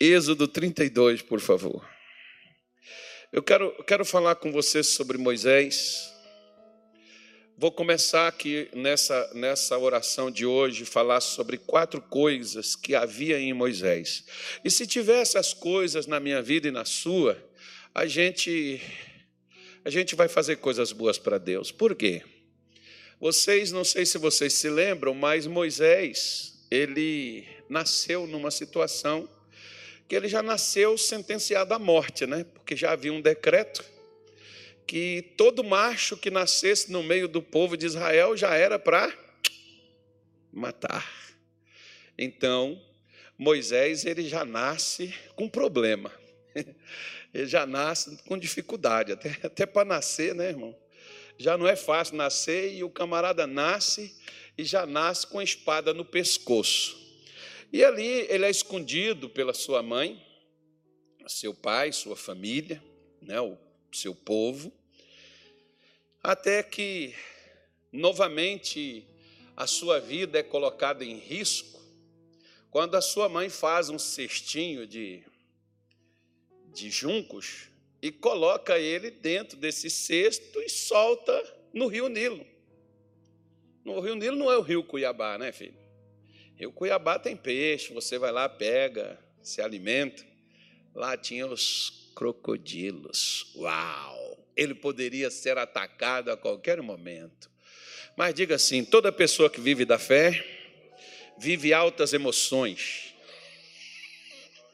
Êxodo 32, por favor. Eu quero, quero falar com você sobre Moisés. Vou começar aqui nessa, nessa oração de hoje, falar sobre quatro coisas que havia em Moisés. E se tiver essas coisas na minha vida e na sua, a gente, a gente vai fazer coisas boas para Deus. Por quê? Vocês, não sei se vocês se lembram, mas Moisés, ele nasceu numa situação que ele já nasceu sentenciado à morte, né? Porque já havia um decreto que todo macho que nascesse no meio do povo de Israel já era para matar. Então, Moisés ele já nasce com problema. Ele já nasce com dificuldade, até, até para nascer, né, irmão? Já não é fácil nascer e o camarada nasce e já nasce com a espada no pescoço. E ali ele é escondido pela sua mãe, seu pai, sua família, né, o seu povo, até que novamente a sua vida é colocada em risco quando a sua mãe faz um cestinho de, de juncos e coloca ele dentro desse cesto e solta no rio Nilo. No rio Nilo não é o rio Cuiabá, né, filho? Rio Cuiabá tem peixe, você vai lá, pega, se alimenta. Lá tinha os crocodilos. Uau! Ele poderia ser atacado a qualquer momento. Mas diga assim: toda pessoa que vive da fé vive altas emoções.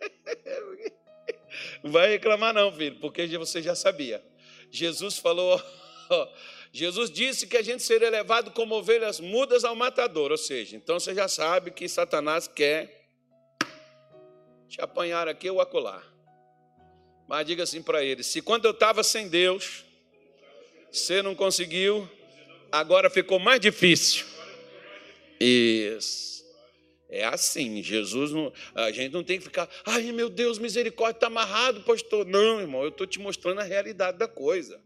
Vai reclamar, não, filho, porque você já sabia. Jesus falou Jesus disse que a gente seria levado como ovelhas mudas ao matador, ou seja, então você já sabe que Satanás quer te apanhar aqui ou acolá. Mas diga assim para ele: se quando eu estava sem Deus, você não conseguiu, agora ficou mais difícil. Isso. É assim, Jesus, não, a gente não tem que ficar, ai meu Deus, misericórdia, está amarrado, pastor. Não, irmão, eu estou te mostrando a realidade da coisa.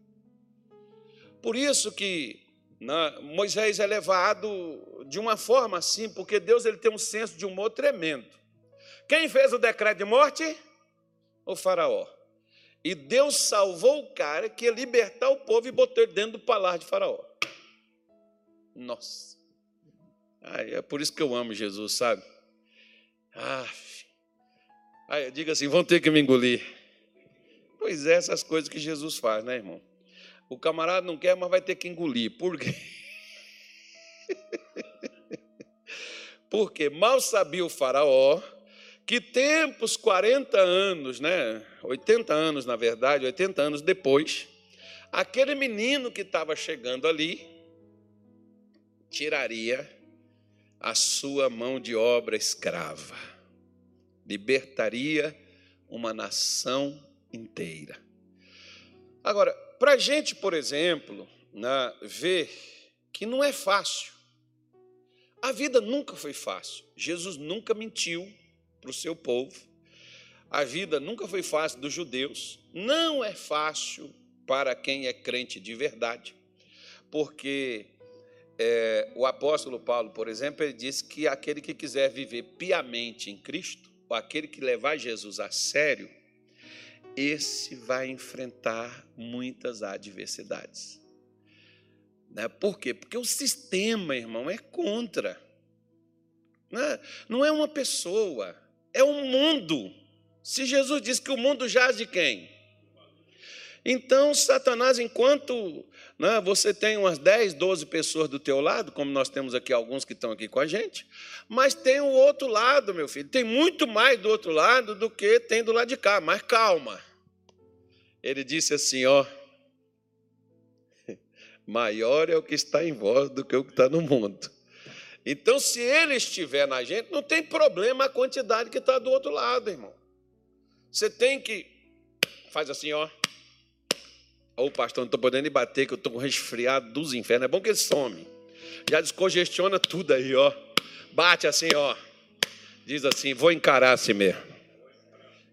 Por isso que né, Moisés é levado de uma forma assim, porque Deus ele tem um senso de humor tremendo. Quem fez o decreto de morte? O faraó. E Deus salvou o cara que ia libertar o povo e botou ele dentro do palácio de faraó. Nossa. Ai, é por isso que eu amo Jesus, sabe? Ah, diga assim, vão ter que me engolir. Pois é, essas coisas que Jesus faz, né, irmão? O camarada não quer, mas vai ter que engolir. Por quê? Porque mal sabia o faraó que tempos, 40 anos, né? 80 anos, na verdade, 80 anos depois, aquele menino que estava chegando ali tiraria a sua mão de obra escrava, libertaria uma nação inteira. Agora, para a gente, por exemplo, né, ver que não é fácil. A vida nunca foi fácil. Jesus nunca mentiu para o seu povo. A vida nunca foi fácil dos judeus. Não é fácil para quem é crente de verdade. Porque é, o apóstolo Paulo, por exemplo, ele disse que aquele que quiser viver piamente em Cristo, ou aquele que levar Jesus a sério, esse vai enfrentar muitas adversidades. Né? Por quê? Porque o sistema, irmão, é contra. Né? Não é uma pessoa, é um mundo. Se Jesus disse que o mundo jaz de quem? Então, Satanás, enquanto né, você tem umas 10, 12 pessoas do teu lado, como nós temos aqui alguns que estão aqui com a gente, mas tem o outro lado, meu filho. Tem muito mais do outro lado do que tem do lado de cá. Mas calma ele disse assim: ó, maior é o que está em vós do que o que está no mundo. Então, se ele estiver na gente, não tem problema a quantidade que está do outro lado, irmão. Você tem que. Faz assim, ó. Ô, oh, pastor, não estou podendo bater, que eu estou com resfriado dos infernos. É bom que ele some. Já descongestiona tudo aí, ó. Bate assim, ó. Diz assim: vou encarar assim mesmo.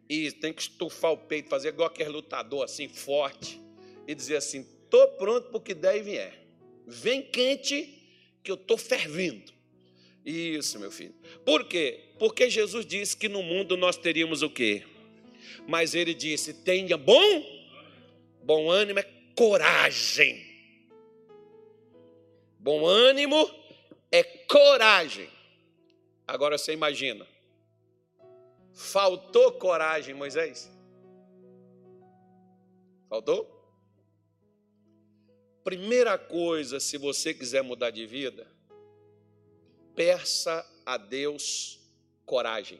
E tem que estufar o peito, fazer igual aquele lutador assim, forte, e dizer assim: estou pronto para o que der e vier. Vem quente, que eu estou fervindo. Isso, meu filho. Por quê? Porque Jesus disse que no mundo nós teríamos o quê? Mas ele disse: tenha bom, bom ânimo é coragem. Bom ânimo é coragem. Agora você imagina, faltou coragem, Moisés? Faltou? Primeira coisa, se você quiser mudar de vida, peça a Deus coragem.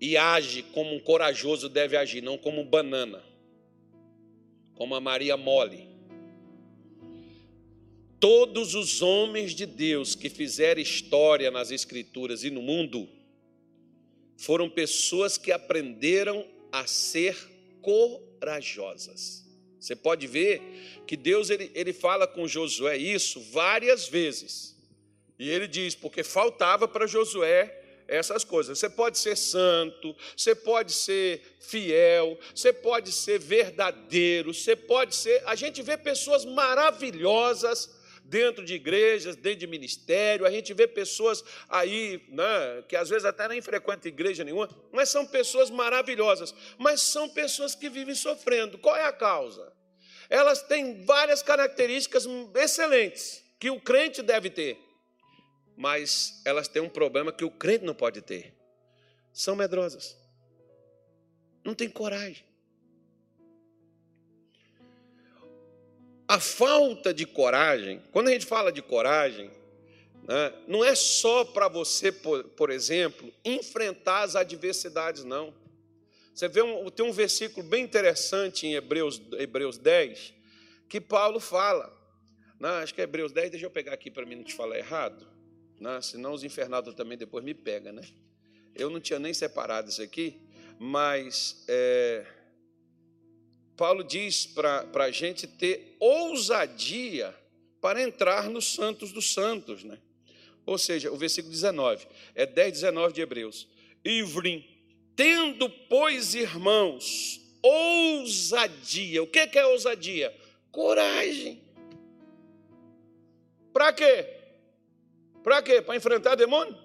E age como um corajoso deve agir, não como banana, como a Maria Mole. Todos os homens de Deus que fizeram história nas Escrituras e no mundo foram pessoas que aprenderam a ser corajosas. Você pode ver que Deus ele, ele fala com Josué isso várias vezes. E ele diz, porque faltava para Josué essas coisas. Você pode ser santo, você pode ser fiel, você pode ser verdadeiro, você pode ser. A gente vê pessoas maravilhosas dentro de igrejas, dentro de ministério, a gente vê pessoas aí, né, que às vezes até nem frequentam igreja nenhuma, mas são pessoas maravilhosas, mas são pessoas que vivem sofrendo. Qual é a causa? Elas têm várias características excelentes que o crente deve ter, mas elas têm um problema que o crente não pode ter. São medrosas. Não tem coragem. A falta de coragem, quando a gente fala de coragem, né, não é só para você, por, por, exemplo, enfrentar as adversidades, não. Você vê um, tem um versículo bem interessante em Hebreus, Hebreus 10, que Paulo fala. Né, acho que é Hebreus 10, deixa eu pegar aqui para mim não te falar errado, né, senão os infernados também depois me pegam, né? Eu não tinha nem separado isso aqui, mas é, Paulo diz para a gente ter ousadia para entrar nos santos dos santos, né? Ou seja, o versículo 19, é 10, 19 de Hebreus. Ivrim, tendo, pois, irmãos, ousadia. O que é ousadia? Coragem. Para quê? Para quê? Para enfrentar demônio?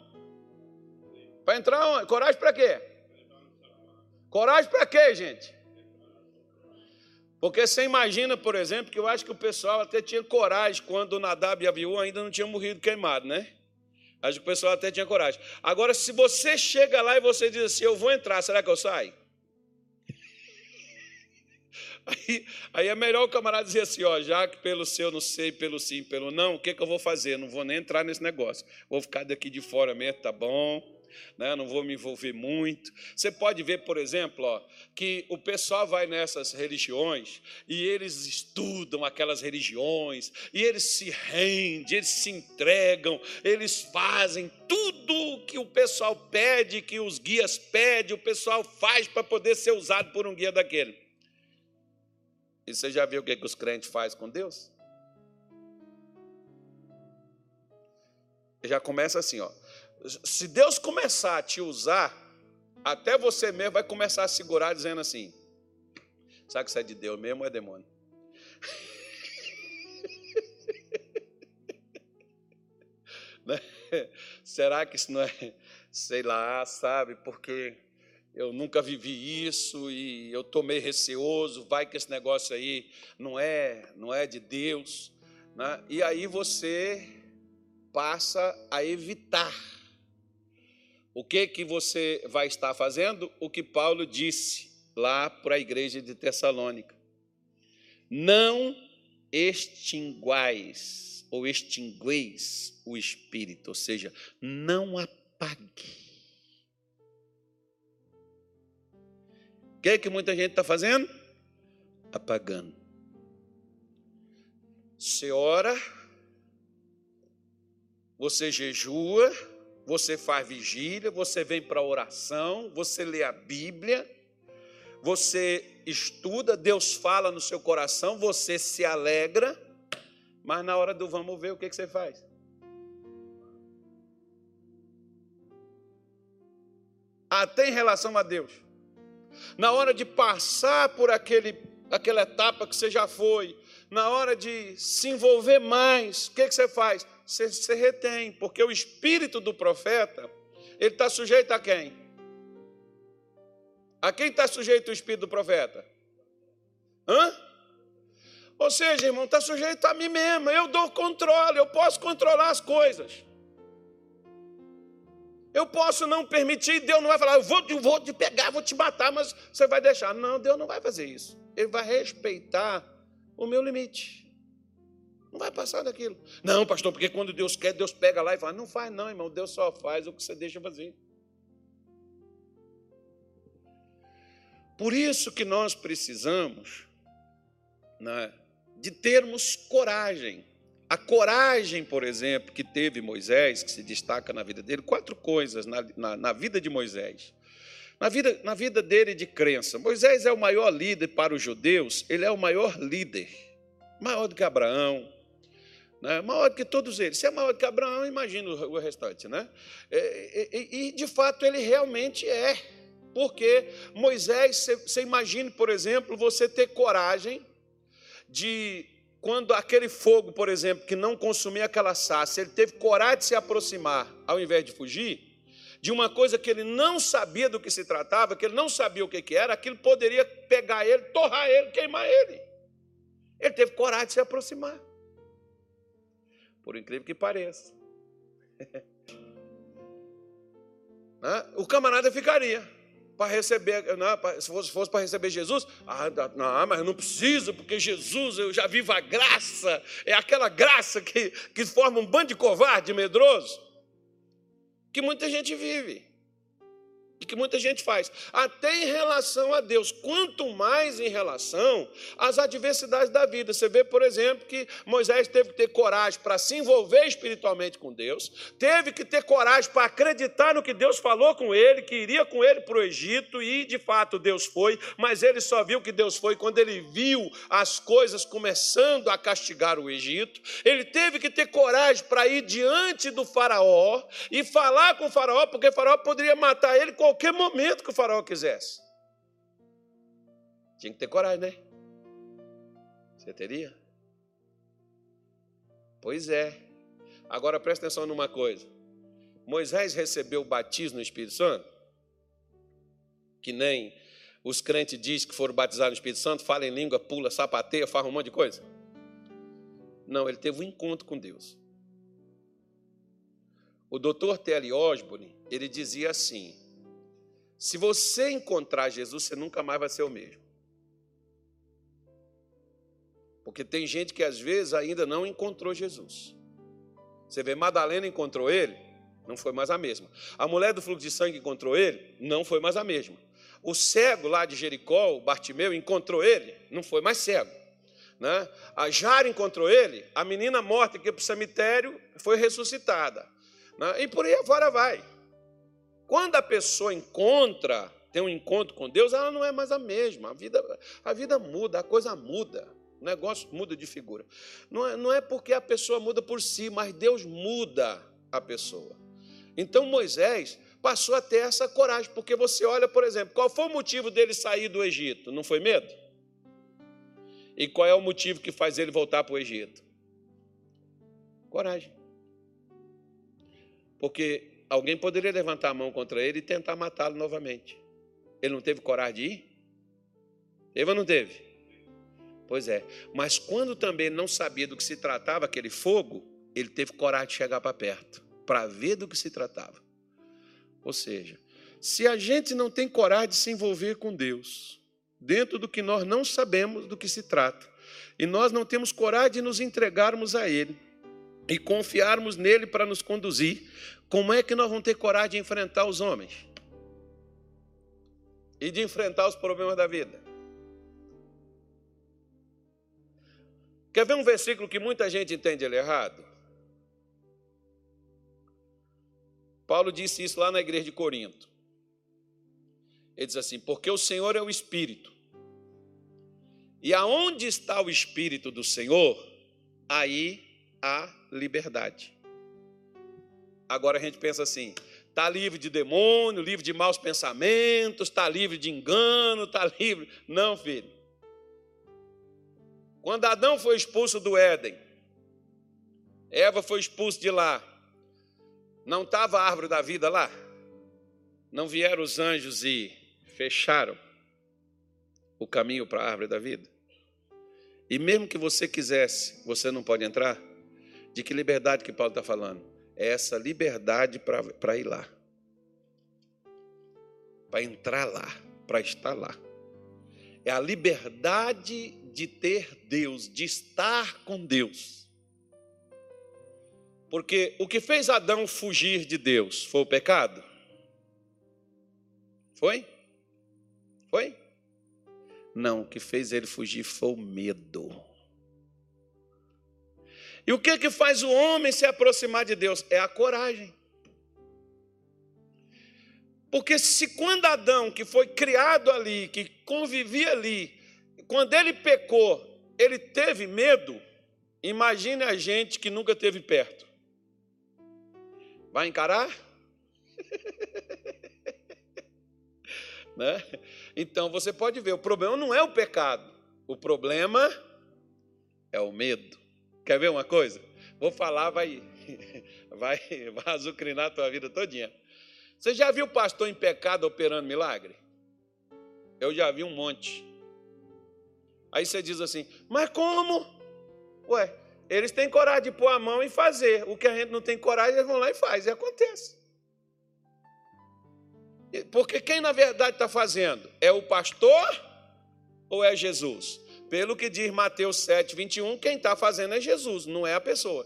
Para entrar onde? Coragem para quê? Coragem para quê, gente? Porque você imagina, por exemplo, que eu acho que o pessoal até tinha coragem quando Nadab e Abiú ainda não tinham morrido queimado, né? Acho que o pessoal até tinha coragem. Agora, se você chega lá e você diz assim, eu vou entrar, será que eu saio? Aí, aí, é melhor o camarada dizer assim, ó, já que pelo seu não sei, pelo sim, pelo não, o que, que eu vou fazer? Não vou nem entrar nesse negócio. Vou ficar daqui de fora mesmo, tá bom né? não vou me envolver muito. Você pode ver, por exemplo, ó, que o pessoal vai nessas religiões e eles estudam aquelas religiões e eles se rendem, eles se entregam, eles fazem tudo que o pessoal pede, que os guias pedem, o pessoal faz para poder ser usado por um guia daquele. E você já viu o que, que os crentes fazem com Deus? Já começa assim, ó se Deus começar a te usar, até você mesmo vai começar a segurar dizendo assim: sabe que isso é de Deus mesmo ou é demônio? né? Será que isso não é, sei lá, sabe, porque eu nunca vivi isso e eu estou meio receoso, vai que esse negócio aí não é, não é de Deus. Né? E aí você passa a evitar o que que você vai estar fazendo? O que Paulo disse lá para a igreja de Tessalônica. Não extinguais ou extingueis o espírito, ou seja, não apague. O que é que muita gente está fazendo? Apagando. Você ora, você jejua, você faz vigília, você vem para a oração, você lê a Bíblia, você estuda, Deus fala no seu coração, você se alegra, mas na hora do vamos ver, o que, que você faz? Até em relação a Deus. Na hora de passar por aquele, aquela etapa que você já foi, na hora de se envolver mais, o que, que você faz? Você, retém, porque o espírito do profeta, ele está sujeito a quem? A quem está sujeito o espírito do profeta? Hã? Ou seja, irmão, está sujeito a mim mesmo. Eu dou controle, eu posso controlar as coisas. Eu posso não permitir, Deus não vai falar, eu vou, eu vou te pegar, vou te matar, mas você vai deixar. Não, Deus não vai fazer isso. Ele vai respeitar o meu limite. Não vai passar daquilo. Não, pastor, porque quando Deus quer, Deus pega lá e fala: Não faz, não, irmão. Deus só faz o que você deixa fazer. Por isso que nós precisamos né, de termos coragem a coragem, por exemplo, que teve Moisés, que se destaca na vida dele, quatro coisas na, na, na, vida de Moisés. Na vida, na vida dele de crença. Moisés é o maior líder para os judeus, ele é o maior líder, maior do que Abraão, né? maior que todos eles. Se é maior que Abraão, imagina o restante. Né? E, e, e de fato ele realmente é. Porque Moisés, você, você imagine, por exemplo, você ter coragem de quando aquele fogo, por exemplo, que não consumia aquela sarça, ele teve coragem de se aproximar, ao invés de fugir, de uma coisa que ele não sabia do que se tratava, que ele não sabia o que era, aquilo poderia pegar ele, torrar ele, queimar ele. Ele teve coragem de se aproximar. Por incrível que pareça. o camarada ficaria para receber, não, se fosse, fosse para receber Jesus, ah, não, mas eu não preciso, porque Jesus, eu já vivo a graça, é aquela graça que, que forma um bando de covarde medroso, que muita gente vive e que muita gente faz, até em relação a Deus, quanto mais em relação às adversidades da vida. Você vê, por exemplo, que Moisés teve que ter coragem para se envolver espiritualmente com Deus, teve que ter coragem para acreditar no que Deus falou com ele, que iria com ele para o Egito, e de fato Deus foi, mas ele só viu que Deus foi quando ele viu as coisas começando a castigar o Egito. Ele teve que ter coragem para ir diante do Faraó e falar com o Faraó, porque o Faraó poderia matar ele com qualquer momento que o faraó quisesse. Tinha que ter coragem, né? Você teria? Pois é. Agora presta atenção numa coisa. Moisés recebeu o batismo no Espírito Santo, que nem os crentes dizem que foram batizados no Espírito Santo, falam em língua, pula, sapateia, faz um monte de coisa. Não, ele teve um encontro com Deus. O doutor Telly Osborne, ele dizia assim: se você encontrar Jesus, você nunca mais vai ser o mesmo. Porque tem gente que às vezes ainda não encontrou Jesus. Você vê, Madalena encontrou ele, não foi mais a mesma. A mulher do fluxo de sangue encontrou ele, não foi mais a mesma. O cego lá de Jericó, Bartimeu, encontrou ele, não foi mais cego. Né? A Jara encontrou ele, a menina morta que ia para o cemitério foi ressuscitada. Né? E por aí fora vai. Quando a pessoa encontra, tem um encontro com Deus, ela não é mais a mesma. A vida, a vida muda, a coisa muda. O negócio muda de figura. Não é, não é porque a pessoa muda por si, mas Deus muda a pessoa. Então Moisés passou a ter essa coragem, porque você olha, por exemplo, qual foi o motivo dele sair do Egito? Não foi medo? E qual é o motivo que faz ele voltar para o Egito? Coragem. Porque alguém poderia levantar a mão contra ele e tentar matá-lo novamente. Ele não teve coragem de ir? Ou não teve? Pois é. Mas quando também não sabia do que se tratava aquele fogo, ele teve coragem de chegar para perto, para ver do que se tratava. Ou seja, se a gente não tem coragem de se envolver com Deus, dentro do que nós não sabemos do que se trata, e nós não temos coragem de nos entregarmos a Ele, e confiarmos nele para nos conduzir, como é que nós vamos ter coragem de enfrentar os homens? E de enfrentar os problemas da vida? Quer ver um versículo que muita gente entende ele errado? Paulo disse isso lá na igreja de Corinto. Ele diz assim: Porque o Senhor é o Espírito, e aonde está o Espírito do Senhor, aí há liberdade. Agora a gente pensa assim: está livre de demônio, livre de maus pensamentos, está livre de engano, está livre. Não, filho. Quando Adão foi expulso do Éden, Eva foi expulsa de lá. Não estava a árvore da vida lá? Não vieram os anjos e fecharam o caminho para a árvore da vida? E mesmo que você quisesse, você não pode entrar? De que liberdade que Paulo está falando? É essa liberdade para ir lá. Para entrar lá, para estar lá. É a liberdade de ter Deus, de estar com Deus. Porque o que fez Adão fugir de Deus foi o pecado? Foi? Foi? Não, o que fez ele fugir foi o medo. E o que que faz o homem se aproximar de Deus? É a coragem. Porque se quando Adão, que foi criado ali, que convivia ali, quando ele pecou, ele teve medo, imagine a gente que nunca teve perto. Vai encarar? né? Então você pode ver, o problema não é o pecado, o problema é o medo. Quer ver uma coisa? Vou falar, vai, vai, vai azucrinar a tua vida todinha. Você já viu pastor em pecado operando milagre? Eu já vi um monte. Aí você diz assim, mas como? Ué, eles têm coragem de pôr a mão e fazer. O que a gente não tem coragem, eles vão lá e faz, e acontece. Porque quem na verdade está fazendo? É o pastor ou é Jesus? Pelo que diz Mateus 7, 21, quem está fazendo é Jesus, não é a pessoa.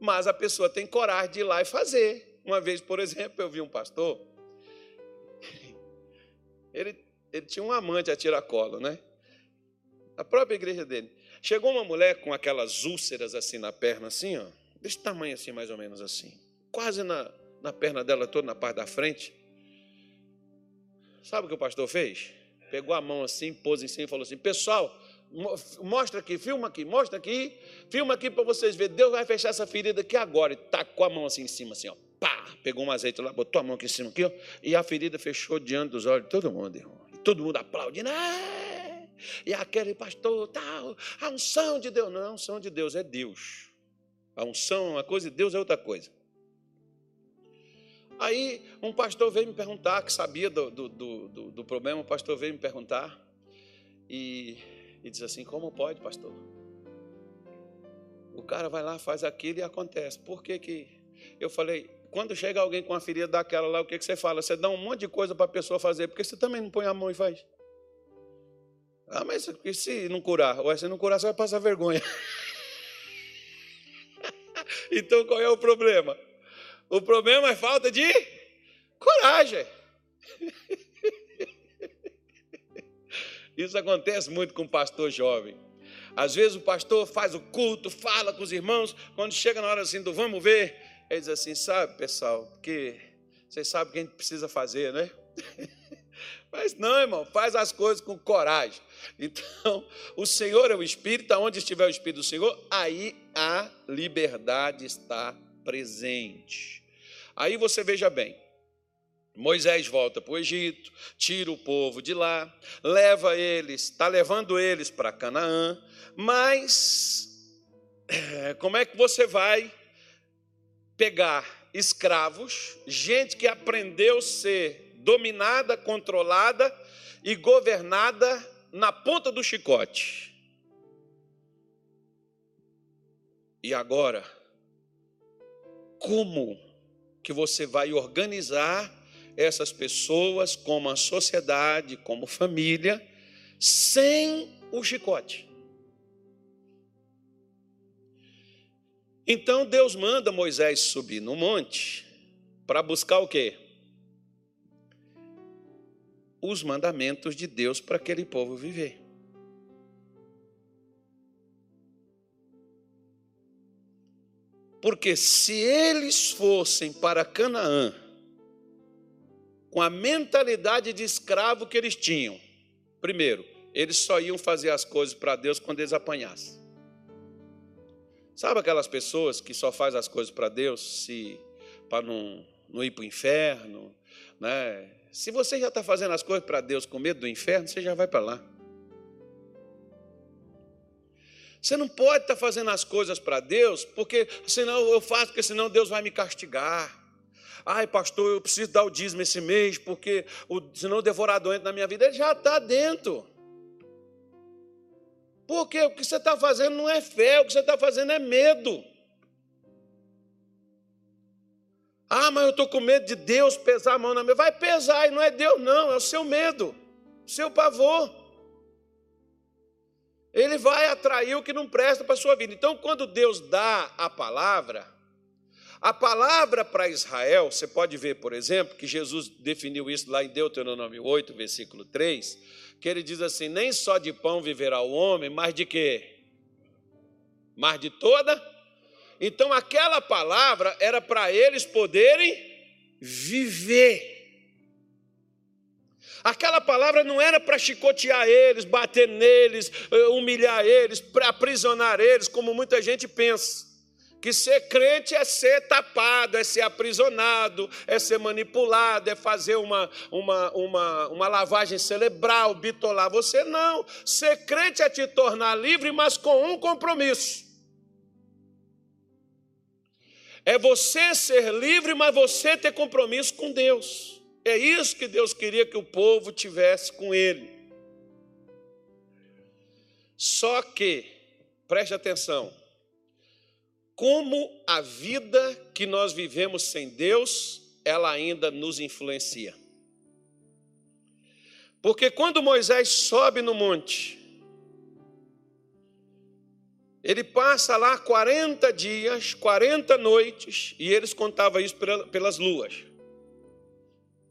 Mas a pessoa tem coragem de ir lá e fazer. Uma vez, por exemplo, eu vi um pastor, ele, ele tinha um amante a tiracolo, né? A própria igreja dele. Chegou uma mulher com aquelas úlceras assim na perna, assim, ó, desse tamanho assim, mais ou menos assim, quase na, na perna dela toda, na parte da frente. Sabe o que o pastor fez? Pegou a mão assim, pôs em cima e falou assim: Pessoal, mostra aqui, filma aqui, mostra aqui, filma aqui para vocês verem. Deus vai fechar essa ferida aqui agora. E tacou a mão assim em cima, assim, ó. Pá! Pegou um azeite lá, botou a mão aqui em cima, aqui, ó. E a ferida fechou diante dos olhos de todo mundo, irmão. E todo mundo aplaudindo. Ah! E aquele pastor, tal, a unção de Deus. Não é a unção de Deus, é Deus. A unção é uma coisa e Deus é outra coisa. Aí um pastor veio me perguntar, que sabia do, do, do, do problema, o pastor veio me perguntar e, e diz assim: Como pode, pastor? O cara vai lá, faz aquilo e acontece. Por que que. Eu falei: Quando chega alguém com uma ferida daquela lá, o que, que você fala? Você dá um monte de coisa para a pessoa fazer, porque você também não põe a mão e faz. Ah, mas se não curar? Ou se não curar, você vai passar vergonha. então qual é o problema? O problema é falta de coragem. Isso acontece muito com o pastor jovem. Às vezes o pastor faz o culto, fala com os irmãos, quando chega na hora assim do vamos ver, ele diz assim: sabe, pessoal, porque vocês sabem o que a gente precisa fazer, né? Mas não, irmão, faz as coisas com coragem. Então, o Senhor é o Espírito, onde estiver o Espírito do Senhor, aí a liberdade está presente. Aí você veja bem, Moisés volta para o Egito, tira o povo de lá, leva eles, está levando eles para Canaã, mas eh, como é que você vai pegar escravos, gente que aprendeu a ser dominada, controlada e governada na ponta do chicote? E agora, como que você vai organizar essas pessoas como a sociedade, como família, sem o chicote. Então Deus manda Moisés subir no monte para buscar o quê? Os mandamentos de Deus para aquele povo viver. Porque se eles fossem para Canaã, com a mentalidade de escravo que eles tinham, primeiro, eles só iam fazer as coisas para Deus quando eles apanhassem. Sabe aquelas pessoas que só fazem as coisas para Deus se para não, não ir para o inferno? Né? Se você já está fazendo as coisas para Deus com medo do inferno, você já vai para lá. Você não pode estar fazendo as coisas para Deus, porque senão eu faço, porque senão Deus vai me castigar. Ai, pastor, eu preciso dar o dízimo esse mês, porque o, senão o devorador entra na minha vida. Ele já está dentro. Porque o que você está fazendo não é fé, o que você está fazendo é medo. Ah, mas eu estou com medo de Deus pesar a mão na minha. Vai pesar, e não é Deus, não, é o seu medo, o seu pavor. Ele vai atrair o que não presta para a sua vida. Então, quando Deus dá a palavra, a palavra para Israel, você pode ver, por exemplo, que Jesus definiu isso lá em Deuteronômio 8, versículo 3, que ele diz assim: Nem só de pão viverá o homem, mas de quê? Mas de toda então aquela palavra era para eles poderem viver. Aquela palavra não era para chicotear eles, bater neles, eh, humilhar eles, para aprisionar eles, como muita gente pensa. Que ser crente é ser tapado, é ser aprisionado, é ser manipulado, é fazer uma, uma, uma, uma lavagem cerebral, bitolar você. Não. Ser crente é te tornar livre, mas com um compromisso é você ser livre, mas você ter compromisso com Deus. É isso que Deus queria que o povo tivesse com Ele. Só que, preste atenção, como a vida que nós vivemos sem Deus, ela ainda nos influencia. Porque quando Moisés sobe no monte, ele passa lá 40 dias, 40 noites, e eles contavam isso pelas luas.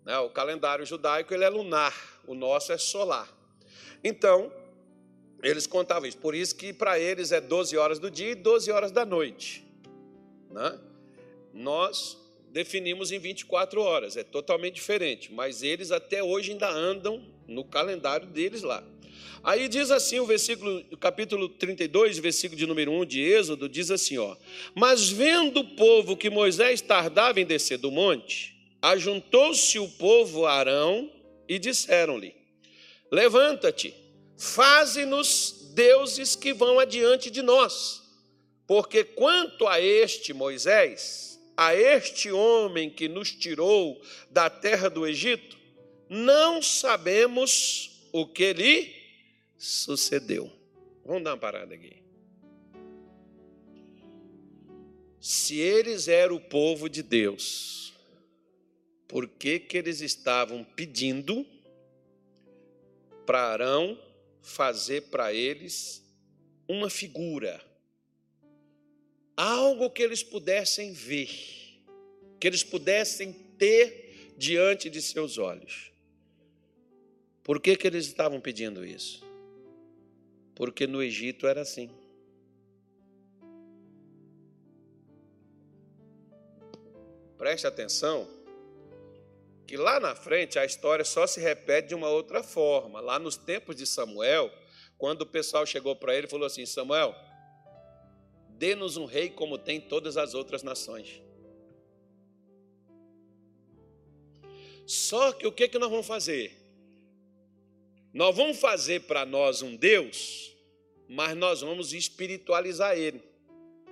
Né, o calendário judaico ele é lunar, o nosso é solar. Então, eles contavam isso. Por isso que para eles é 12 horas do dia e 12 horas da noite. Né? Nós definimos em 24 horas, é totalmente diferente, mas eles até hoje ainda andam no calendário deles lá. Aí diz assim o versículo, capítulo 32, versículo de número 1 de Êxodo, diz assim, ó: "Mas vendo o povo que Moisés tardava em descer do monte, ajuntou-se o povo a Arão e disseram-lhe: Levanta-te, faze-nos deuses que vão adiante de nós, porque quanto a este Moisés, a este homem que nos tirou da terra do Egito, não sabemos o que lhe sucedeu. Vamos dar uma parada aqui. Se eles eram o povo de Deus, por que, que eles estavam pedindo para Arão fazer para eles uma figura? Algo que eles pudessem ver, que eles pudessem ter diante de seus olhos. Por que, que eles estavam pedindo isso? porque no Egito era assim. Preste atenção que lá na frente a história só se repete de uma outra forma. Lá nos tempos de Samuel, quando o pessoal chegou para ele e falou assim: Samuel, dê-nos um rei como tem todas as outras nações. Só que o que, que nós vamos fazer? Nós vamos fazer para nós um Deus, mas nós vamos espiritualizar Ele.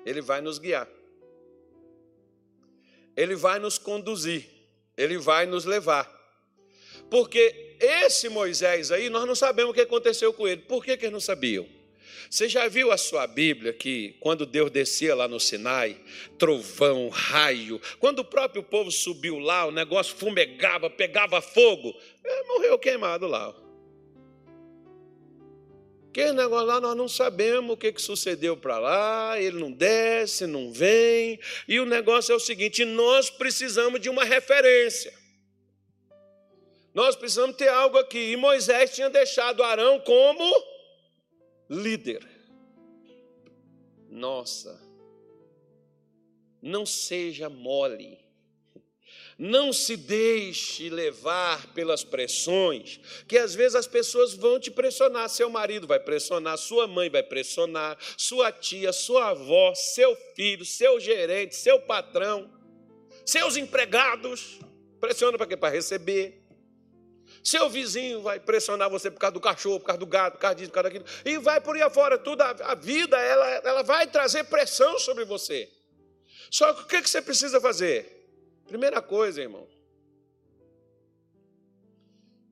Ele vai nos guiar. Ele vai nos conduzir. Ele vai nos levar. Porque esse Moisés aí, nós não sabemos o que aconteceu com ele. Por que, que eles não sabiam? Você já viu a sua Bíblia que quando Deus descia lá no Sinai, trovão, raio, quando o próprio povo subiu lá, o negócio fumegava, pegava fogo, morreu queimado lá. Aquele negócio lá nós não sabemos o que, que sucedeu para lá, ele não desce, não vem. E o negócio é o seguinte: nós precisamos de uma referência. Nós precisamos ter algo aqui. E Moisés tinha deixado Arão como líder. Nossa, não seja mole. Não se deixe levar pelas pressões, que às vezes as pessoas vão te pressionar. Seu marido vai pressionar, sua mãe vai pressionar, sua tia, sua avó, seu filho, seu gerente, seu patrão, seus empregados. Pressiona para quê? Para receber. Seu vizinho vai pressionar você por causa do cachorro, por causa do gato, por causa disso, por causa daquilo. E vai por aí afora. Tudo, a, vida, ela, ela vai trazer pressão sobre você. Só que o que você precisa fazer? Primeira coisa, irmão.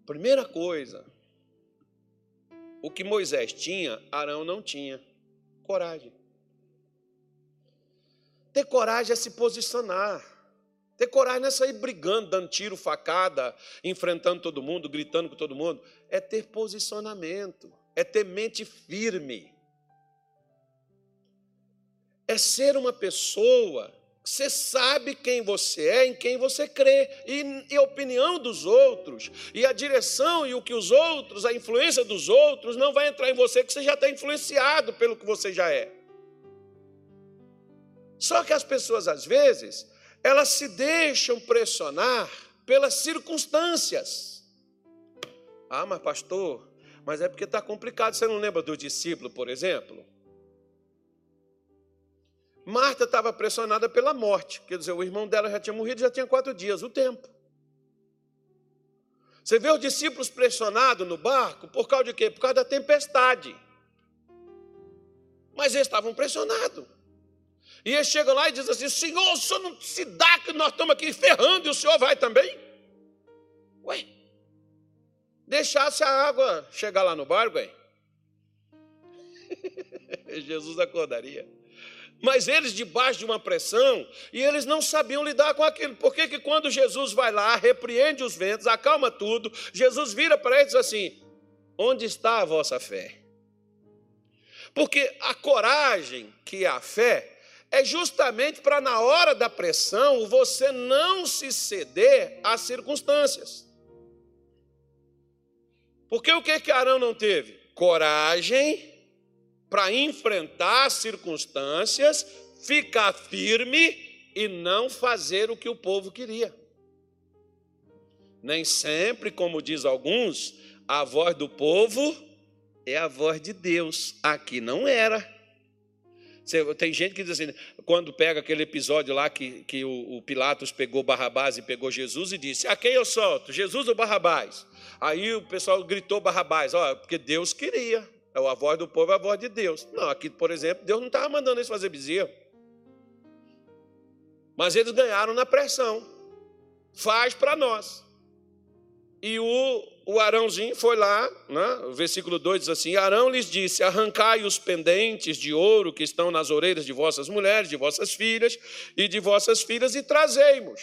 Primeira coisa. O que Moisés tinha, Arão não tinha. Coragem. Ter coragem é se posicionar. Ter coragem não é sair brigando, dando tiro, facada, enfrentando todo mundo, gritando com todo mundo. É ter posicionamento, é ter mente firme. É ser uma pessoa você sabe quem você é, em quem você crê, e, e a opinião dos outros, e a direção e o que os outros, a influência dos outros, não vai entrar em você, que você já está influenciado pelo que você já é. Só que as pessoas, às vezes, elas se deixam pressionar pelas circunstâncias. Ah, mas pastor, mas é porque está complicado. Você não lembra do discípulo, por exemplo? Marta estava pressionada pela morte, quer dizer, o irmão dela já tinha morrido, já tinha quatro dias, o tempo. Você vê os discípulos pressionados no barco por causa de quê? Por causa da tempestade. Mas eles estavam pressionados. E ele chega lá e diz assim: Senhor, o senhor não se dá que nós estamos aqui ferrando e o senhor vai também? Ué, deixasse a água chegar lá no barco, ué. Jesus acordaria. Mas eles debaixo de uma pressão, e eles não sabiam lidar com aquilo. Por que, que quando Jesus vai lá, repreende os ventos, acalma tudo, Jesus vira para eles assim: Onde está a vossa fé? Porque a coragem, que é a fé, é justamente para, na hora da pressão, você não se ceder às circunstâncias. Porque o que, que Arão não teve? Coragem para enfrentar as circunstâncias, ficar firme e não fazer o que o povo queria. Nem sempre, como diz alguns, a voz do povo é a voz de Deus. Aqui não era. Tem gente que diz assim, quando pega aquele episódio lá que, que o, o, Pilatos pegou Barrabás e pegou Jesus e disse: A quem eu solto, Jesus ou Barrabás? Aí o pessoal gritou Barrabás, ó, porque Deus queria. É a voz do povo é a voz de Deus. Não, aqui, por exemplo, Deus não estava mandando eles fazer bezerro. Mas eles ganharam na pressão. Faz para nós. E o, o Arãozinho foi lá, né? o versículo 2 diz assim: Arão lhes disse: Arrancai os pendentes de ouro que estão nas orelhas de vossas mulheres, de vossas filhas e de vossas filhas, e trazei-mos.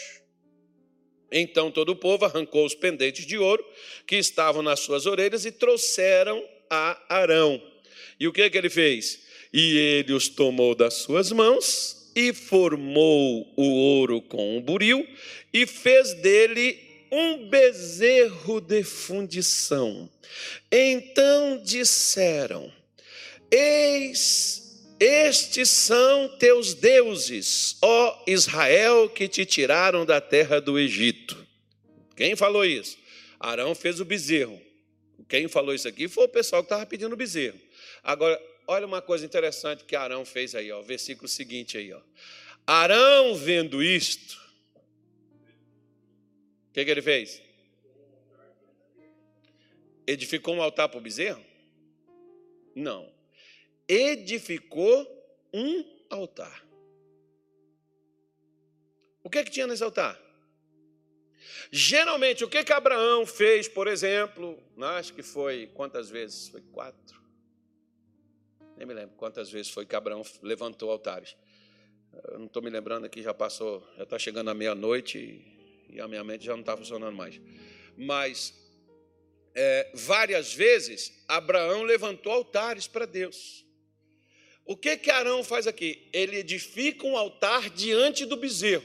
Então todo o povo arrancou os pendentes de ouro que estavam nas suas orelhas e trouxeram a Arão. E o que, que ele fez? E ele os tomou das suas mãos e formou o ouro com um buril e fez dele um bezerro de fundição. Então disseram: Eis, estes são teus deuses, ó Israel, que te tiraram da terra do Egito. Quem falou isso? Arão fez o bezerro. Quem falou isso aqui foi o pessoal que estava pedindo o bezerro. Agora, olha uma coisa interessante que Arão fez aí, ó, versículo seguinte aí, ó. Arão vendo isto, o que, que ele fez? Edificou um altar para o bezerro? Não. Edificou um altar. O que, que tinha nesse altar? Geralmente, o que, que Abraão fez, por exemplo, acho que foi quantas vezes? Foi quatro. Nem me lembro quantas vezes foi que Abraão levantou altares. Eu não estou me lembrando aqui, já passou, já está chegando a meia-noite e a minha mente já não está funcionando mais. Mas é, várias vezes Abraão levantou altares para Deus. O que que Arão faz aqui? Ele edifica um altar diante do bezerro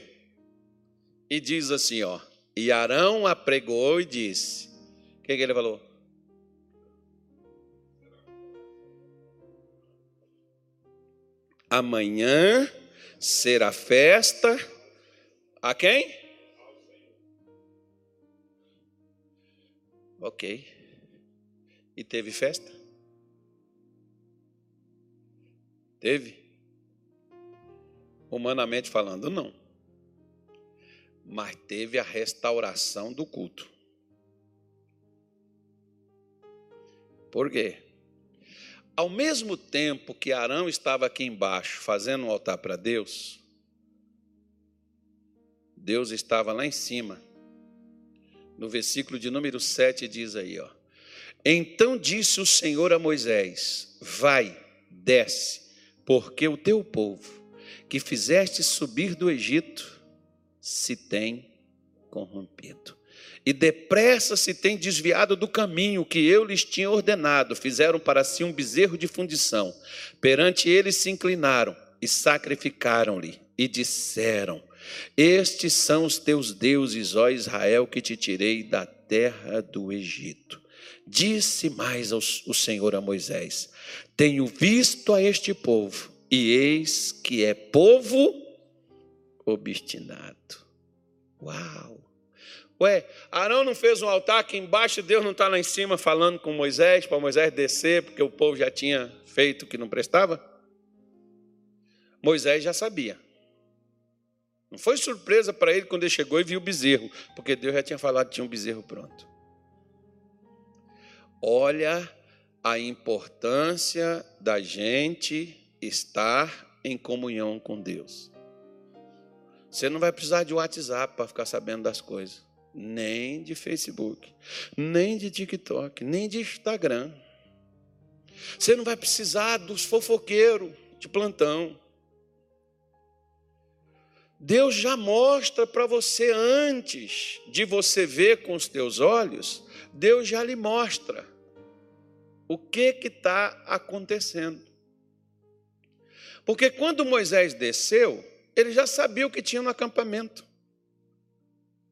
e diz assim, ó: E Arão apregou e disse: O que, que ele falou? Amanhã será festa a quem? Ok. E teve festa? Teve? Humanamente falando, não. Mas teve a restauração do culto. Por quê? Ao mesmo tempo que Arão estava aqui embaixo fazendo um altar para Deus, Deus estava lá em cima. No versículo de número 7 diz aí, ó. Então disse o Senhor a Moisés: Vai, desce, porque o teu povo, que fizeste subir do Egito, se tem corrompido. E depressa se tem desviado do caminho que eu lhes tinha ordenado. Fizeram para si um bezerro de fundição. Perante eles se inclinaram e sacrificaram-lhe. E disseram: Estes são os teus deuses, ó Israel, que te tirei da terra do Egito. Disse mais o Senhor a Moisés: Tenho visto a este povo, e eis que é povo obstinado. Uau! Ué, Arão não fez um altar aqui embaixo, Deus não está lá em cima falando com Moisés, para Moisés descer, porque o povo já tinha feito o que não prestava? Moisés já sabia. Não foi surpresa para ele quando ele chegou e viu o bezerro, porque Deus já tinha falado que tinha um bezerro pronto. Olha a importância da gente estar em comunhão com Deus. Você não vai precisar de WhatsApp para ficar sabendo das coisas nem de Facebook, nem de TikTok, nem de Instagram. Você não vai precisar dos fofoqueiros de plantão. Deus já mostra para você antes de você ver com os teus olhos, Deus já lhe mostra o que que está acontecendo. Porque quando Moisés desceu, ele já sabia o que tinha no acampamento.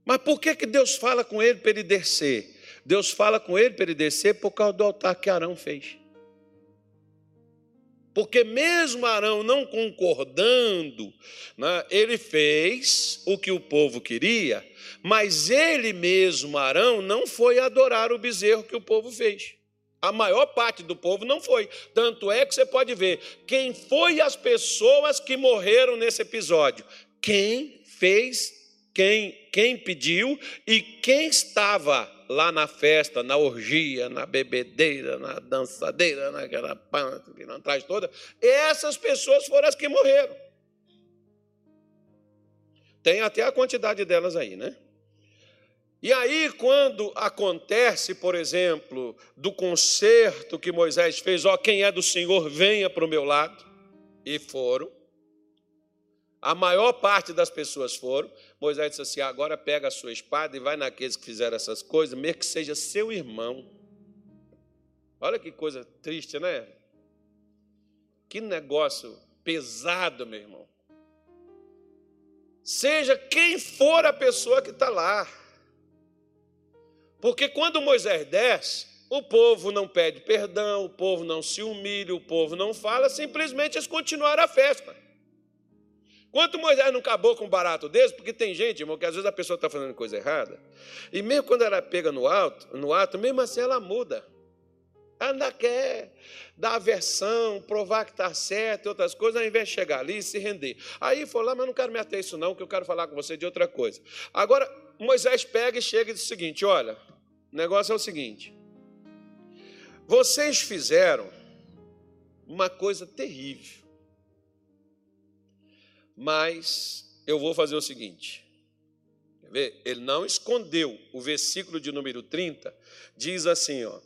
Mas por que, que Deus fala com ele para ele descer? Deus fala com ele para ele descer por causa do altar que Arão fez. Porque mesmo Arão não concordando, né, ele fez o que o povo queria, mas ele mesmo, Arão, não foi adorar o bezerro que o povo fez. A maior parte do povo não foi. Tanto é que você pode ver quem foi as pessoas que morreram nesse episódio. Quem fez quem, quem pediu e quem estava lá na festa, na orgia, na bebedeira, na dançadeira, naquela atrás toda, essas pessoas foram as que morreram. Tem até a quantidade delas aí, né? E aí, quando acontece, por exemplo, do concerto que Moisés fez, ó, quem é do Senhor, venha para o meu lado, e foram. A maior parte das pessoas foram. Moisés disse assim: agora pega a sua espada e vai naqueles que fizeram essas coisas, mesmo que seja seu irmão. Olha que coisa triste, né? Que negócio pesado, meu irmão. Seja quem for a pessoa que está lá. Porque quando Moisés desce, o povo não pede perdão, o povo não se humilha, o povo não fala, simplesmente eles continuaram a festa. Quanto Moisés não acabou com um barato desse, porque tem gente, irmão, que às vezes a pessoa está fazendo coisa errada, e mesmo quando ela pega no alto, no ato, mesmo assim ela muda. Ainda quer dar aversão, provar que está certo e outras coisas, ao invés de chegar ali e se render. Aí foi lá, mas não quero me ater isso, não, que eu quero falar com você de outra coisa. Agora, Moisés pega e chega e diz o seguinte: olha, o negócio é o seguinte. Vocês fizeram uma coisa terrível. Mas eu vou fazer o seguinte. Quer ver? Ele não escondeu. O versículo de número 30 diz assim, ó.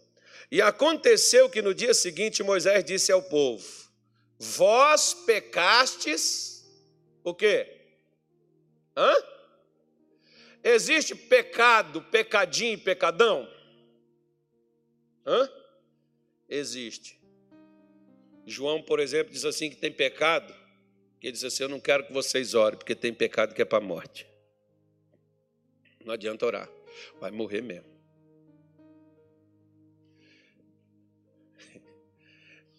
E aconteceu que no dia seguinte Moisés disse ao povo: Vós pecastes o quê? Hã? Existe pecado, pecadinho e pecadão? Hã? Existe. João, por exemplo, diz assim que tem pecado ele disse assim: Eu não quero que vocês orem, porque tem pecado que é para a morte. Não adianta orar, vai morrer mesmo.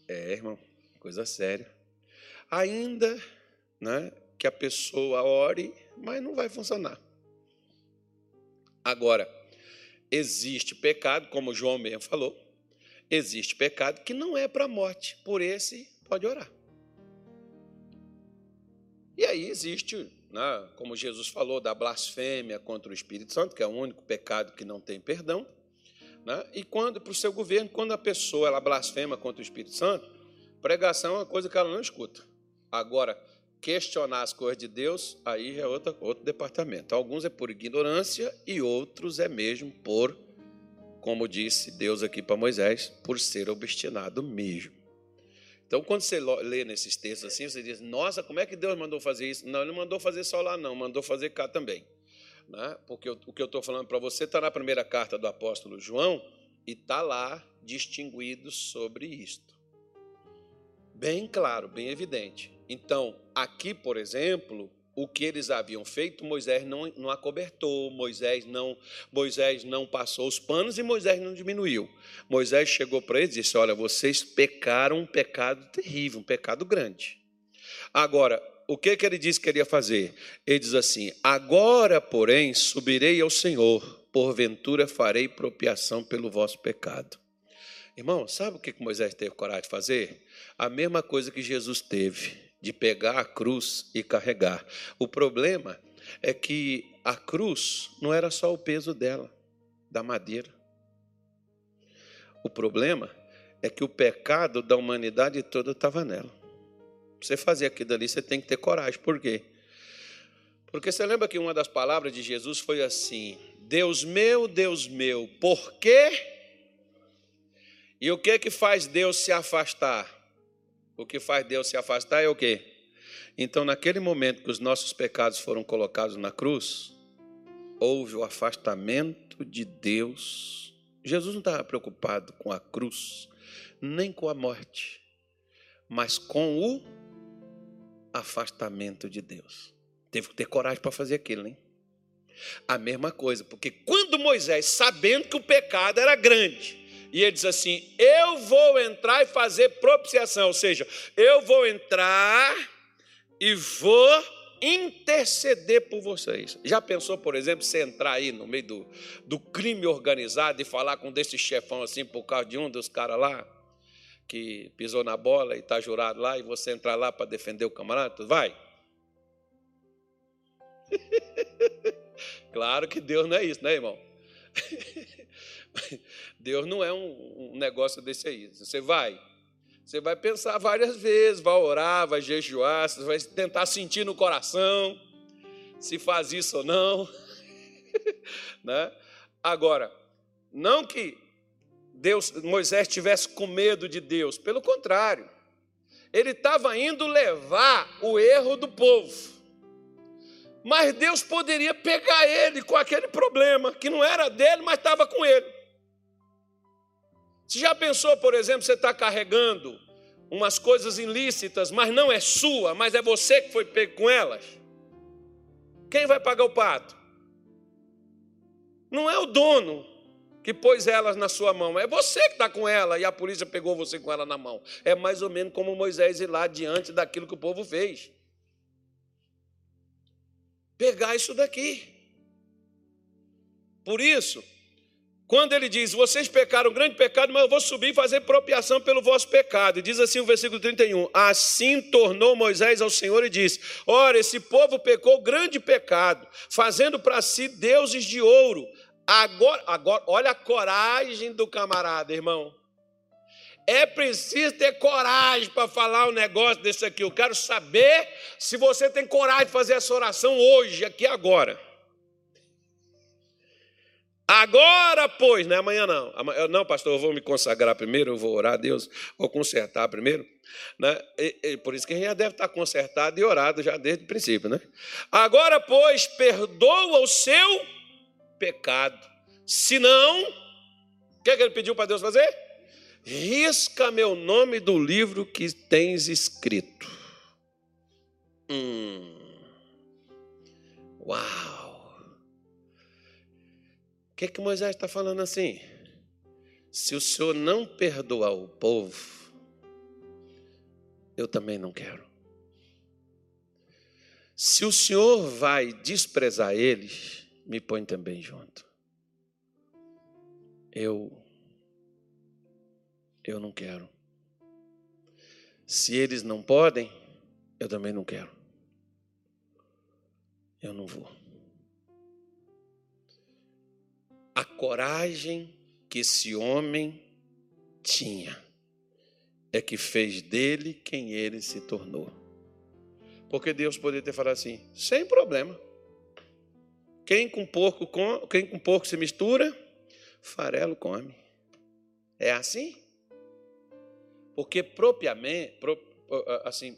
É, irmão, coisa séria. Ainda né, que a pessoa ore, mas não vai funcionar. Agora, existe pecado, como João mesmo falou, existe pecado que não é para a morte, por esse pode orar. E aí existe, né, como Jesus falou, da blasfêmia contra o Espírito Santo, que é o único pecado que não tem perdão. Né? E quando para o seu governo, quando a pessoa ela blasfema contra o Espírito Santo, pregação é uma coisa que ela não escuta. Agora, questionar as coisas de Deus, aí é outra, outro departamento. Alguns é por ignorância e outros é mesmo por, como disse Deus aqui para Moisés, por ser obstinado mesmo. Então, quando você lê nesses textos assim, você diz: Nossa, como é que Deus mandou fazer isso? Não, ele não mandou fazer só lá, não, mandou fazer cá também. Né? Porque o que eu estou falando para você está na primeira carta do apóstolo João e está lá distinguido sobre isto. Bem claro, bem evidente. Então, aqui, por exemplo, o que eles haviam feito, Moisés não, não acobertou, Moisés não, Moisés não passou os panos e Moisés não diminuiu. Moisés chegou para eles e disse: Olha, vocês pecaram um pecado terrível, um pecado grande. Agora, o que, que ele disse que queria fazer? Ele diz assim: Agora, porém, subirei ao Senhor, porventura farei propiação pelo vosso pecado. Irmão, sabe o que Moisés teve coragem de fazer? A mesma coisa que Jesus teve de pegar a cruz e carregar. O problema é que a cruz não era só o peso dela, da madeira. O problema é que o pecado da humanidade toda estava nela. Você fazer aquilo ali, você tem que ter coragem. Por quê? Porque você lembra que uma das palavras de Jesus foi assim: Deus meu, Deus meu, por quê? E o que que faz Deus se afastar? O que faz Deus se afastar é o quê? Então, naquele momento que os nossos pecados foram colocados na cruz, houve o afastamento de Deus. Jesus não estava preocupado com a cruz, nem com a morte, mas com o afastamento de Deus. Teve que ter coragem para fazer aquilo, hein? A mesma coisa, porque quando Moisés, sabendo que o pecado era grande, e ele diz assim: Eu vou entrar e fazer propiciação, ou seja, eu vou entrar e vou interceder por vocês. Já pensou, por exemplo, você entrar aí no meio do, do crime organizado e falar com desse chefão assim por causa de um dos caras lá? que pisou na bola e está jurado lá, e você entrar lá para defender o camarada, vai. claro que Deus não é isso, né, irmão? Deus não é um, um negócio desse aí. Você vai, você vai pensar várias vezes, vai orar, vai jejuar, você vai tentar sentir no coração se faz isso ou não. né? Agora, não que Deus, Moisés tivesse com medo de Deus, pelo contrário, ele estava indo levar o erro do povo. Mas Deus poderia pegar ele com aquele problema, que não era dele, mas estava com ele. Você já pensou, por exemplo, você está carregando umas coisas ilícitas, mas não é sua, mas é você que foi pego com elas? Quem vai pagar o pato? Não é o dono que pôs elas na sua mão, é você que está com ela e a polícia pegou você com ela na mão. É mais ou menos como Moisés ir lá diante daquilo que o povo fez pegar isso daqui. Por isso, quando ele diz, vocês pecaram um grande pecado, mas eu vou subir e fazer propiação pelo vosso pecado. E diz assim o versículo 31: Assim tornou Moisés ao Senhor e disse: Ora, esse povo pecou grande pecado, fazendo para si deuses de ouro. Agora, agora, olha a coragem do camarada, irmão. É preciso ter coragem para falar um negócio desse aqui. Eu quero saber se você tem coragem de fazer essa oração hoje, aqui agora. Agora, pois, não é amanhã não. Não, pastor, eu vou me consagrar primeiro, eu vou orar a Deus, vou consertar primeiro. Né? E, e, por isso que a gente já deve estar consertado e orado já desde o princípio. Né? Agora, pois, perdoa o seu pecado. Se não, o que, é que ele pediu para Deus fazer? risca meu nome do livro que tens escrito. Hum. Uau! Que, que Moisés está falando assim? Se o Senhor não perdoar o povo, eu também não quero. Se o Senhor vai desprezar eles, me põe também junto. Eu eu não quero. Se eles não podem, eu também não quero. Eu não vou. A coragem que esse homem tinha é que fez dele quem ele se tornou. Porque Deus poderia ter falado assim, sem problema. Quem com porco, com, quem com porco se mistura, farelo come. É assim? Porque propriamente, assim,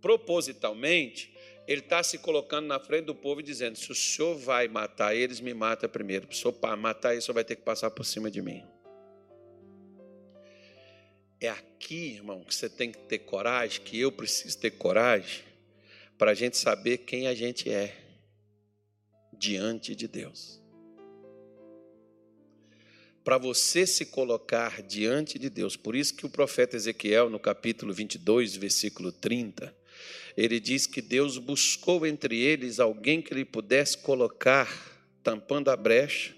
propositalmente, ele está se colocando na frente do povo e dizendo: se o senhor vai matar eles, me mata primeiro. Se o senhor matar eles, o senhor vai ter que passar por cima de mim. É aqui, irmão, que você tem que ter coragem, que eu preciso ter coragem, para a gente saber quem a gente é diante de Deus. Para você se colocar diante de Deus. Por isso que o profeta Ezequiel, no capítulo 22, versículo 30, ele diz que Deus buscou entre eles alguém que lhe pudesse colocar, tampando a brecha,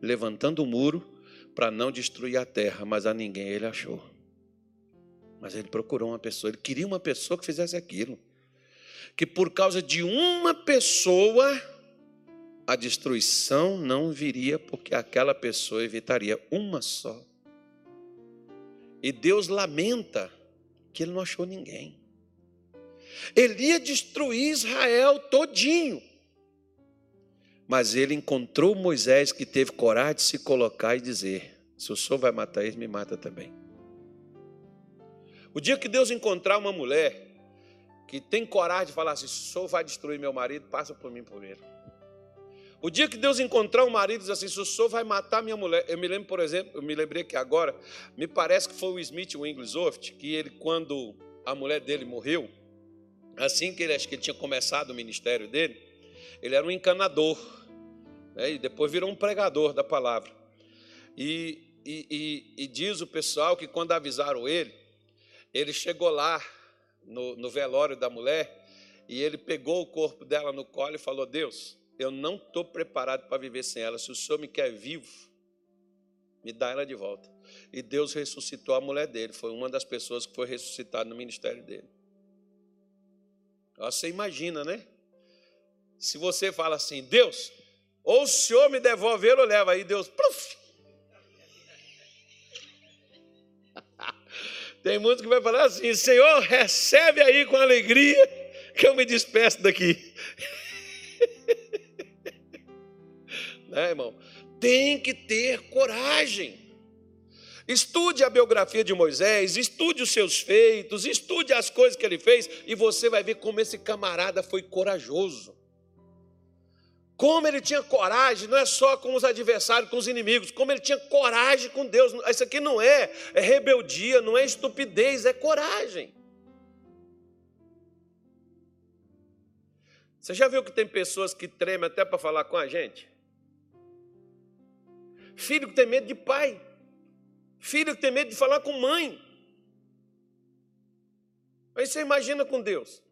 levantando o muro, para não destruir a terra, mas a ninguém ele achou. Mas ele procurou uma pessoa, ele queria uma pessoa que fizesse aquilo. Que por causa de uma pessoa, a destruição não viria, porque aquela pessoa evitaria uma só. E Deus lamenta que ele não achou ninguém. Ele ia destruir Israel todinho. Mas ele encontrou Moisés que teve coragem de se colocar e dizer: Se o senhor vai matar eles, me mata também. O dia que Deus encontrar uma mulher que tem coragem de falar assim: se o senhor vai destruir meu marido, passa por mim primeiro. O dia que Deus encontrar um marido diz assim: se o senhor vai matar minha mulher. Eu me lembro, por exemplo, eu me lembrei que agora, me parece que foi o Smith Wigglesworth, que ele, quando a mulher dele morreu, assim que ele acho que ele tinha começado o ministério dele, ele era um encanador, né, e depois virou um pregador da palavra. E, e, e, e diz o pessoal que quando avisaram ele, ele chegou lá no, no velório da mulher e ele pegou o corpo dela no colo e falou: Deus, eu não estou preparado para viver sem ela. Se o Senhor me quer vivo, me dá ela de volta. E Deus ressuscitou a mulher dele. Foi uma das pessoas que foi ressuscitada no ministério dele. Você imagina, né? Se você fala assim, Deus, ou o Senhor me devolver ou leva, aí Deus, Tem muitos que vai falar assim: Senhor, recebe aí com alegria que eu me despeço daqui. né, irmão? Tem que ter coragem. Estude a biografia de Moisés, estude os seus feitos, estude as coisas que ele fez, e você vai ver como esse camarada foi corajoso. Como ele tinha coragem, não é só com os adversários, com os inimigos, como ele tinha coragem com Deus. Isso aqui não é, é rebeldia, não é estupidez, é coragem. Você já viu que tem pessoas que tremem até para falar com a gente? Filho que tem medo de pai, filho que tem medo de falar com mãe. Aí você imagina com Deus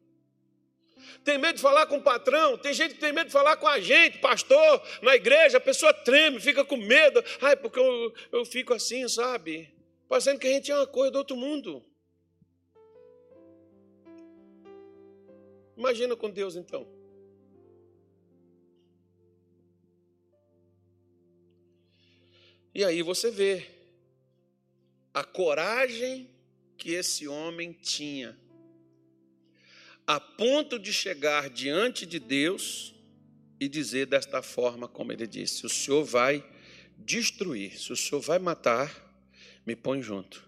tem medo de falar com o patrão, tem gente que tem medo de falar com a gente, pastor, na igreja, a pessoa treme, fica com medo, ai, porque eu, eu fico assim, sabe? Parecendo que a gente é uma coisa do outro mundo. Imagina com Deus então. E aí você vê a coragem que esse homem tinha a ponto de chegar diante de Deus e dizer desta forma, como ele disse: O Senhor vai destruir, se o Senhor vai matar, me põe junto.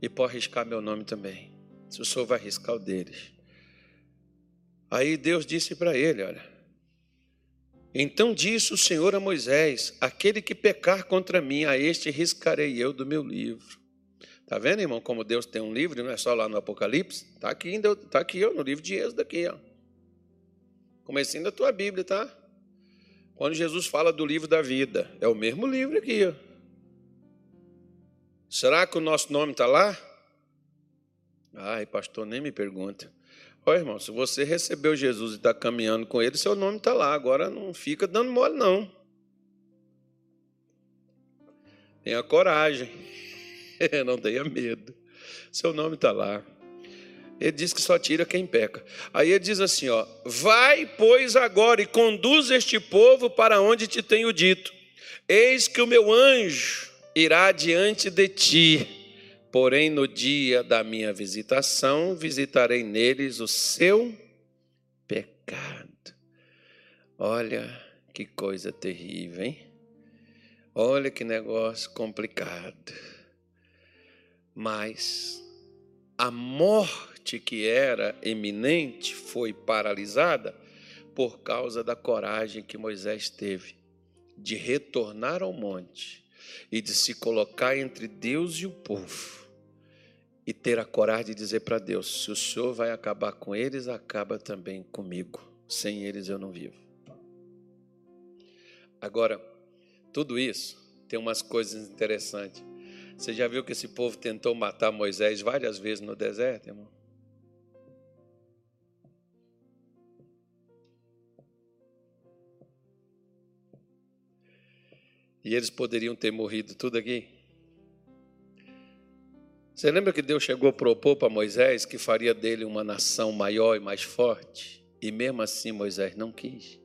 E pode arriscar meu nome também, se o Senhor vai arriscar o deles. Aí Deus disse para ele: Olha, então disse o Senhor a Moisés: Aquele que pecar contra mim, a este riscarei eu do meu livro. Tá vendo, irmão, como Deus tem um livro, não é só lá no Apocalipse? Tá aqui tá aqui ó, no livro de Êxodo aqui, ó. Comecinho da tua Bíblia, tá? Quando Jesus fala do livro da vida, é o mesmo livro aqui, ó. Será que o nosso nome está lá? Ai, pastor, nem me pergunta. Olha, irmão, se você recebeu Jesus e está caminhando com ele, seu nome está lá. Agora não fica dando mole, não. Tenha coragem. não tenha medo. Seu nome está lá. Ele diz que só tira quem peca. Aí ele diz assim: ó, vai, pois, agora e conduz este povo para onde te tenho dito. Eis que o meu anjo irá diante de ti, porém no dia da minha visitação visitarei neles o seu pecado. Olha que coisa terrível, hein? Olha que negócio complicado. Mas a morte que era eminente foi paralisada por causa da coragem que Moisés teve de retornar ao monte e de se colocar entre Deus e o povo e ter a coragem de dizer para Deus: se o Senhor vai acabar com eles, acaba também comigo. Sem eles eu não vivo. Agora, tudo isso tem umas coisas interessantes. Você já viu que esse povo tentou matar Moisés várias vezes no deserto, irmão? E eles poderiam ter morrido tudo aqui. Você lembra que Deus chegou a propor para Moisés que faria dele uma nação maior e mais forte? E mesmo assim Moisés não quis.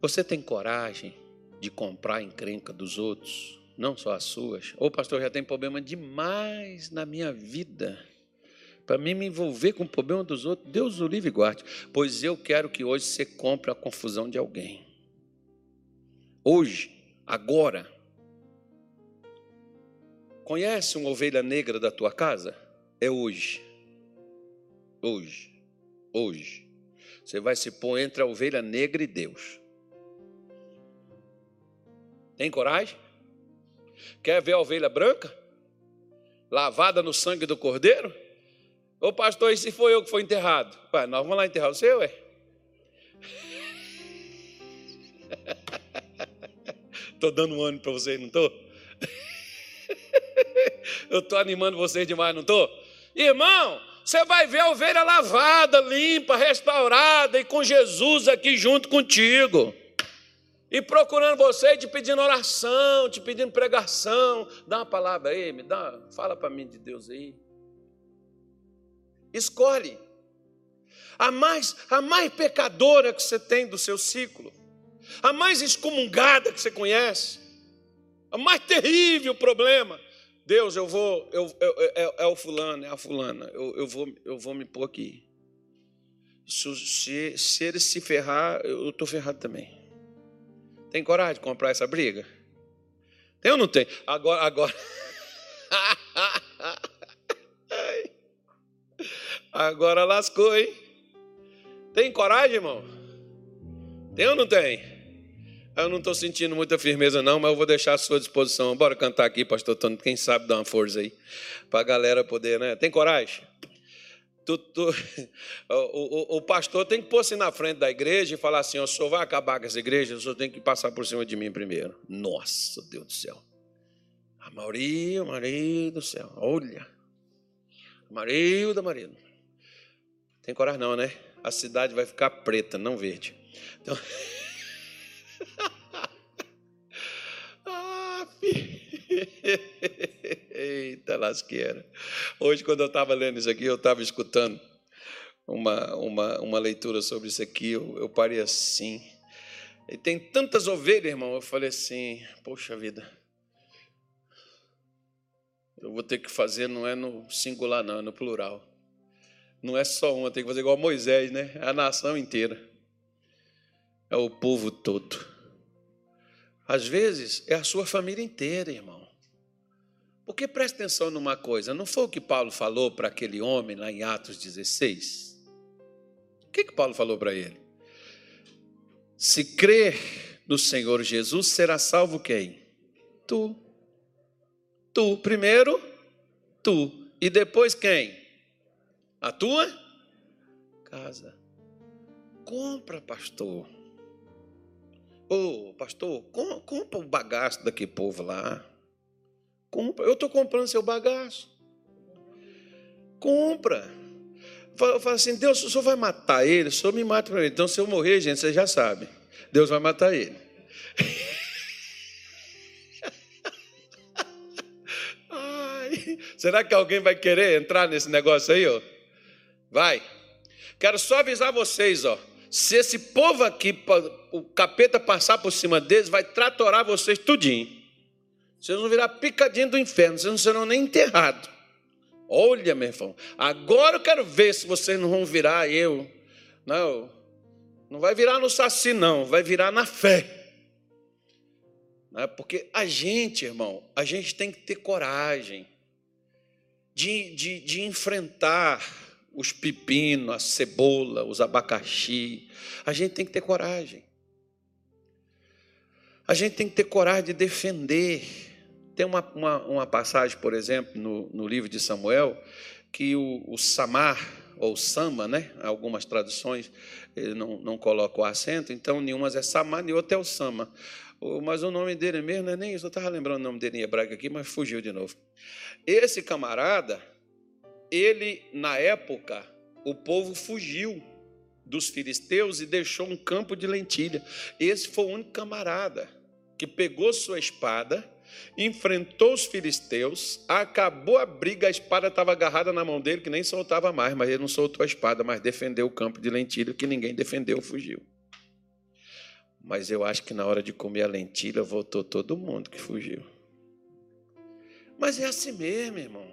Você tem coragem de comprar a encrenca dos outros, não só as suas? Ou, pastor, já tem problema demais na minha vida para mim me envolver com o problema dos outros, Deus o livre e guarde. Pois eu quero que hoje você compre a confusão de alguém. Hoje, agora. Conhece uma ovelha negra da tua casa? É hoje. Hoje. Hoje. Você vai se pôr entre a ovelha negra e Deus. Tem coragem? Quer ver a ovelha branca? Lavada no sangue do cordeiro? Ô pastor, e se foi eu que fui enterrado? Pai, nós vamos lá enterrar o seu, é? Estou dando um ano para vocês, não estou? Eu estou animando vocês demais, não estou? Irmão, você vai ver a ovelha lavada, limpa, restaurada e com Jesus aqui junto contigo. E procurando você, te pedindo oração, te pedindo pregação. Dá uma palavra aí, me dá, fala para mim de Deus aí. Escolhe. A mais, a mais pecadora que você tem do seu ciclo, a mais excomungada que você conhece, a mais terrível problema. Deus, eu vou, eu, eu, é, é, o fulano, é a fulana, eu, eu, vou, eu vou me pôr aqui. Se, se, se ele se ferrar, eu estou ferrado também. Tem coragem de comprar essa briga? Tem ou não tem? Agora, agora. Agora lascou, hein? Tem coragem, irmão? Tem ou não tem? Eu não estou sentindo muita firmeza, não, mas eu vou deixar à sua disposição. Bora cantar aqui, pastor Tony. Quem sabe dar uma força aí. Para a galera poder, né? Tem coragem? Tu, tu, o, o, o, pastor tem que pôr-se na frente da igreja e falar assim: o senhor vai acabar com essa igreja, o senhor tem que passar por cima de mim primeiro. Nossa, Deus do céu. A Maria, Maria do céu. Olha. Maria. Tem coragem não, né? A cidade vai ficar preta, não verde. Então... ah, Eita lasqueira. Hoje, quando eu estava lendo isso aqui, eu estava escutando uma, uma, uma leitura sobre isso aqui, eu, eu parei assim. E tem tantas ovelhas, irmão. Eu falei assim, poxa vida. Eu vou ter que fazer, não é no singular, não, é no plural. Não é só uma, tem que fazer igual Moisés, né? É a nação inteira. É o povo todo. Às vezes é a sua família inteira, irmão. Porque preste atenção numa coisa, não foi o que Paulo falou para aquele homem lá em Atos 16? O que, que Paulo falou para ele? Se crer no Senhor Jesus, será salvo quem? Tu. Tu, primeiro, tu. E depois quem? a tua casa. Compra, pastor. Ô, oh, pastor, com, compra o bagaço daquele povo lá. Compra. Eu estou comprando seu bagaço. Compra. Fala assim, Deus, o senhor vai matar ele? O senhor me mata para ele. Então, se eu morrer, gente, você já sabe. Deus vai matar ele. Ai, será que alguém vai querer entrar nesse negócio aí, ó? Vai. Quero só avisar vocês, ó. Se esse povo aqui, o capeta passar por cima deles, vai tratorar vocês tudinho. Vocês vão virar picadinho do inferno, vocês não serão nem enterrados. Olha, meu irmão, agora eu quero ver se vocês não vão virar eu. Não, não vai virar no saci, não, vai virar na fé. Né? Porque a gente, irmão, a gente tem que ter coragem de, de, de enfrentar os pepinos, a cebola, os abacaxi. A gente tem que ter coragem. A gente tem que ter coragem de defender. Tem uma, uma, uma passagem, por exemplo, no, no, livro de Samuel, que o, o Samar, ou Sama, né? algumas traduções não, não colocam o acento, então nenhumas é Samar, nem outra é o Sama. Mas o nome dele mesmo não é nem isso, eu estava lembrando o nome dele em hebraico aqui, mas fugiu de novo. Esse camarada, ele, na época, o povo fugiu dos filisteus e deixou um campo de lentilha. Esse foi o único camarada que pegou sua espada, enfrentou os filisteus, acabou a briga, a espada estava agarrada na mão dele, que nem soltava mais, mas ele não soltou a espada, mas defendeu o campo de lentilha, que ninguém defendeu, fugiu. Mas eu acho que na hora de comer a lentilha voltou todo mundo que fugiu. Mas é assim mesmo, irmão.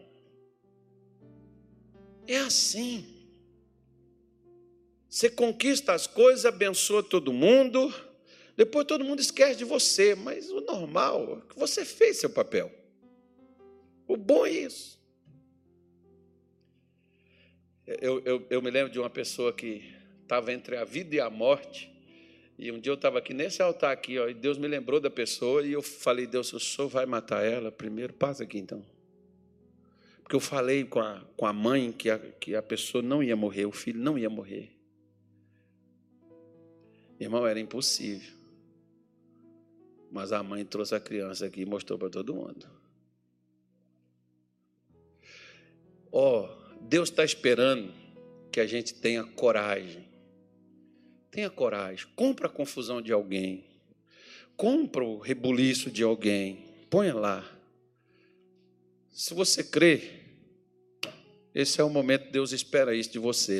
É assim. Você conquista as coisas, abençoa todo mundo, depois todo mundo esquece de você, mas o normal é que você fez seu papel. O bom é isso. Eu, eu, eu me lembro de uma pessoa que estava entre a vida e a morte, e um dia eu estava aqui nesse altar aqui, ó, e Deus me lembrou da pessoa, e eu falei, Deus, o senhor vai matar ela? Primeiro, passa aqui então. Porque eu falei com a, com a mãe que a, que a pessoa não ia morrer, o filho não ia morrer. Irmão, era impossível. Mas a mãe trouxe a criança aqui e mostrou para todo mundo. Ó, oh, Deus está esperando que a gente tenha coragem. Tenha coragem. Compra a confusão de alguém. Compra o rebuliço de alguém. Ponha lá. Se você crê, esse é o momento que Deus espera isso de você.